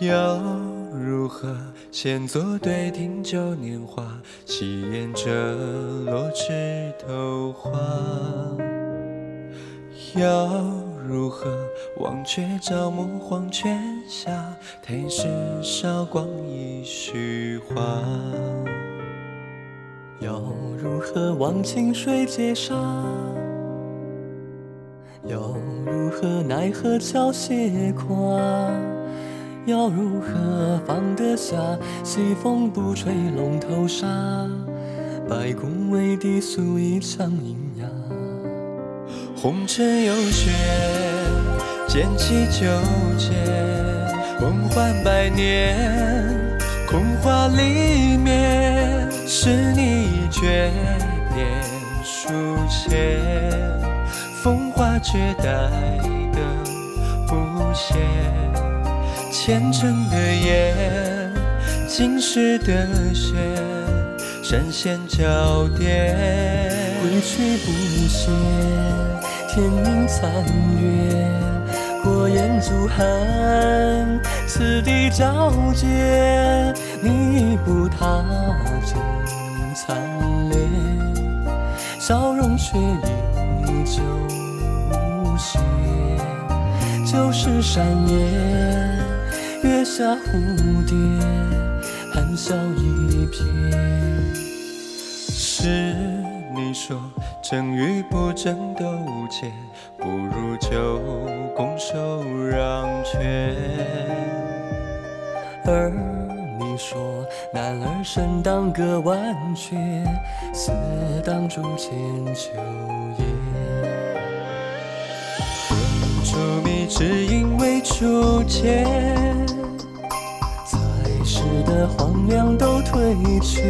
又如何？闲坐对听旧年华，细沿着落枝头花。又如何？忘却朝暮黄泉下，褪湿韶光一虚华。又如何？忘清水阶沙。又如何？奈何桥斜跨。要如何放得下？西风不吹龙头沙，白宫为地诉一腔阴哑。红尘有雪，剑起九劫，梦幻百年，空花里面，是你诀别书签，风华绝代的不谢。虔诚的眼，今世的血，闪现焦点。归去不歇，天明残月，过眼足寒，此地交接，你不踏尽残烈，笑容却依旧无邪，旧时山野。月下蝴蝶，含笑一瞥。是你说，争与不争都无解，不如就拱手让权。而你说，男儿身当歌万阙，似当竹千秋叶。何处觅知音为初见？的荒凉都退却，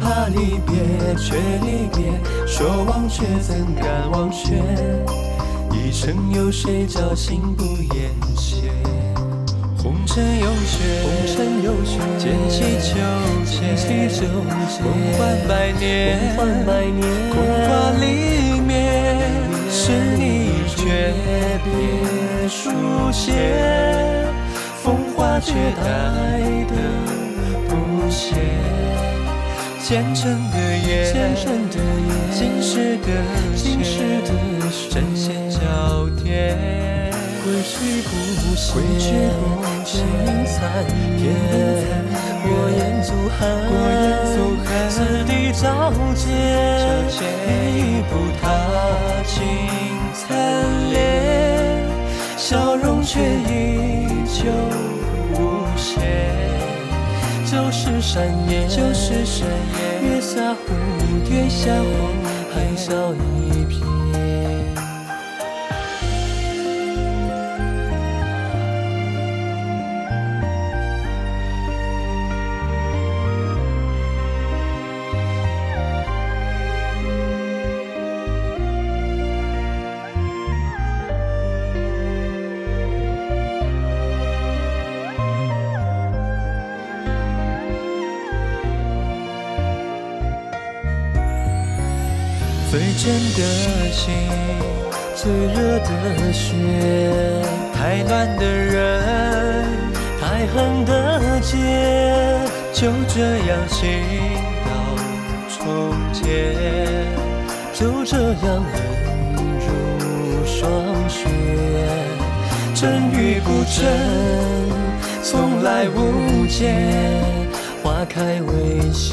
怕离别却离别，说忘却怎敢忘却？一生有谁叫心不言谢？红尘有雪，红尘有雪，剑起九劫，梦幻百年，梦幻百年，空花里面，是你诀别书写。风华绝代的不谢，虔诚的眼，今世的血，针线交叠，归去不歇，天明残月，过眼足寒，此地交接，一步踏尽残烈，笑容却依。旧无邪，旧时山野，就是山野，月下蝴蝶，月下蝴蝶，含笑最真的心，最热的血，太暖的人，太恨的结，就这样心到重结，就这样忍如霜雪。真与不真，从来无解，花开未谢。